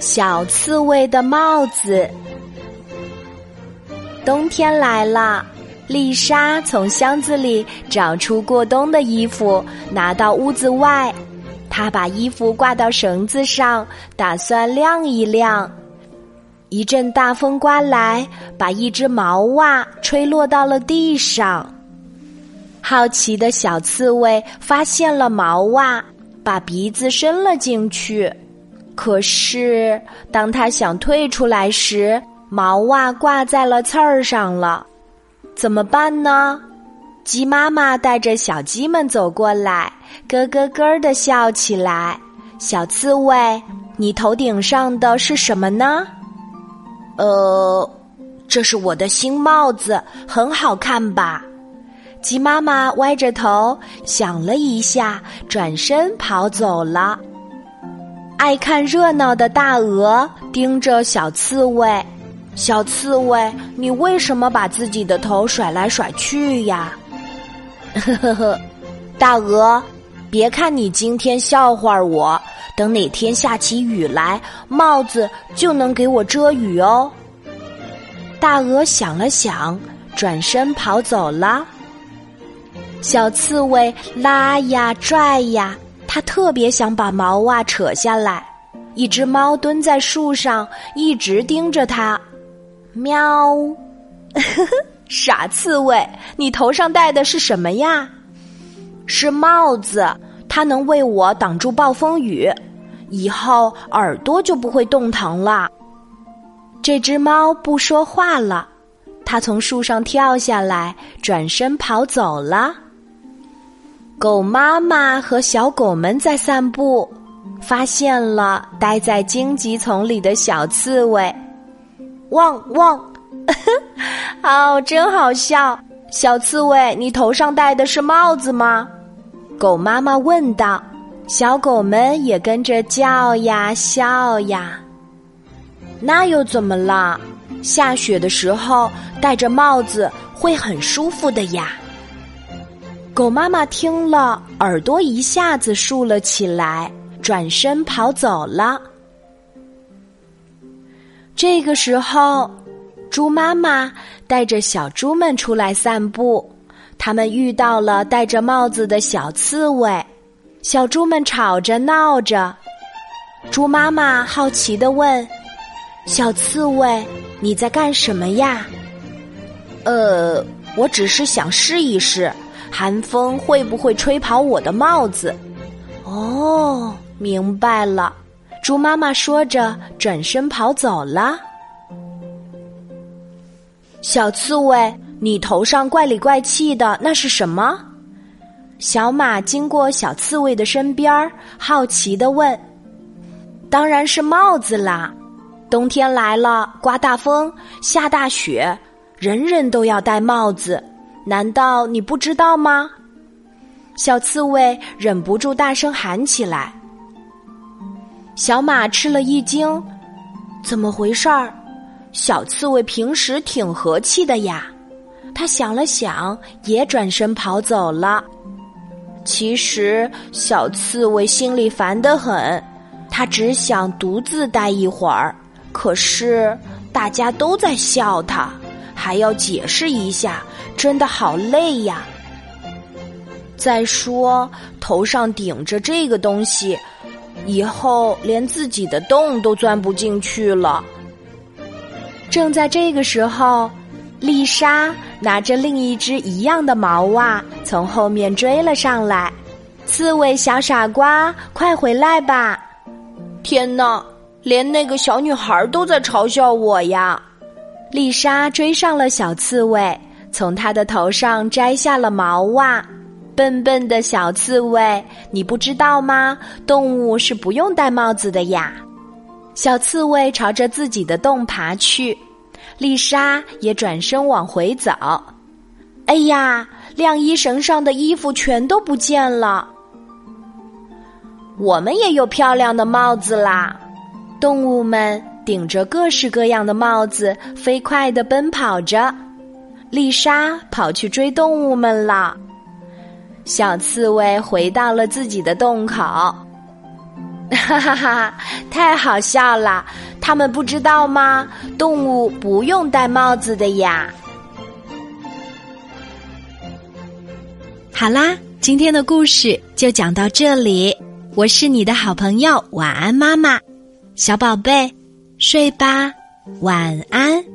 小刺猬的帽子。冬天来了，丽莎从箱子里找出过冬的衣服，拿到屋子外。她把衣服挂到绳子上，打算晾一晾。一阵大风刮来，把一只毛袜吹落到了地上。好奇的小刺猬发现了毛袜，把鼻子伸了进去。可是，当他想退出来时，毛袜挂在了刺儿上了。怎么办呢？鸡妈妈带着小鸡们走过来，咯咯咯的笑起来。小刺猬，你头顶上的是什么呢？呃，这是我的新帽子，很好看吧？鸡妈妈歪着头想了一下，转身跑走了。爱看热闹的大鹅盯着小刺猬，小刺猬，你为什么把自己的头甩来甩去呀？呵呵呵，大鹅，别看你今天笑话我，等哪天下起雨来，帽子就能给我遮雨哦。大鹅想了想，转身跑走了。小刺猬拉呀拽呀，他特别想把毛袜扯下来。一只猫蹲在树上，一直盯着它。喵，傻刺猬，你头上戴的是什么呀？是帽子，它能为我挡住暴风雨，以后耳朵就不会冻疼了。这只猫不说话了，它从树上跳下来，转身跑走了。狗妈妈和小狗们在散步，发现了待在荆棘丛里的小刺猬。汪汪，哦，真好笑！小刺猬，你头上戴的是帽子吗？狗妈妈问道。小狗们也跟着叫呀笑呀。那又怎么了？下雪的时候戴着帽子会很舒服的呀。狗妈妈听了，耳朵一下子竖了起来，转身跑走了。这个时候，猪妈妈带着小猪们出来散步，他们遇到了戴着帽子的小刺猬，小猪们吵着闹着。猪妈妈好奇的问：“小刺猬，你在干什么呀？”“呃，我只是想试一试。”寒风会不会吹跑我的帽子？哦，明白了。猪妈妈说着，转身跑走了。小刺猬，你头上怪里怪气的，那是什么？小马经过小刺猬的身边，好奇的问：“当然是帽子啦！冬天来了，刮大风，下大雪，人人都要戴帽子。”难道你不知道吗？小刺猬忍不住大声喊起来。小马吃了一惊，怎么回事儿？小刺猬平时挺和气的呀。他想了想，也转身跑走了。其实小刺猬心里烦得很，他只想独自待一会儿。可是大家都在笑他。还要解释一下，真的好累呀。再说头上顶着这个东西，以后连自己的洞都钻不进去了。正在这个时候，丽莎拿着另一只一样的毛袜从后面追了上来。刺猬小傻瓜，快回来吧！天哪，连那个小女孩都在嘲笑我呀！丽莎追上了小刺猬，从它的头上摘下了毛袜。笨笨的小刺猬，你不知道吗？动物是不用戴帽子的呀。小刺猬朝着自己的洞爬去，丽莎也转身往回走。哎呀，晾衣绳上的衣服全都不见了。我们也有漂亮的帽子啦，动物们。顶着各式各样的帽子，飞快地奔跑着。丽莎跑去追动物们了。小刺猬回到了自己的洞口。哈哈哈！太好笑了，他们不知道吗？动物不用戴帽子的呀。好啦，今天的故事就讲到这里。我是你的好朋友晚安妈妈，小宝贝，睡吧，晚安。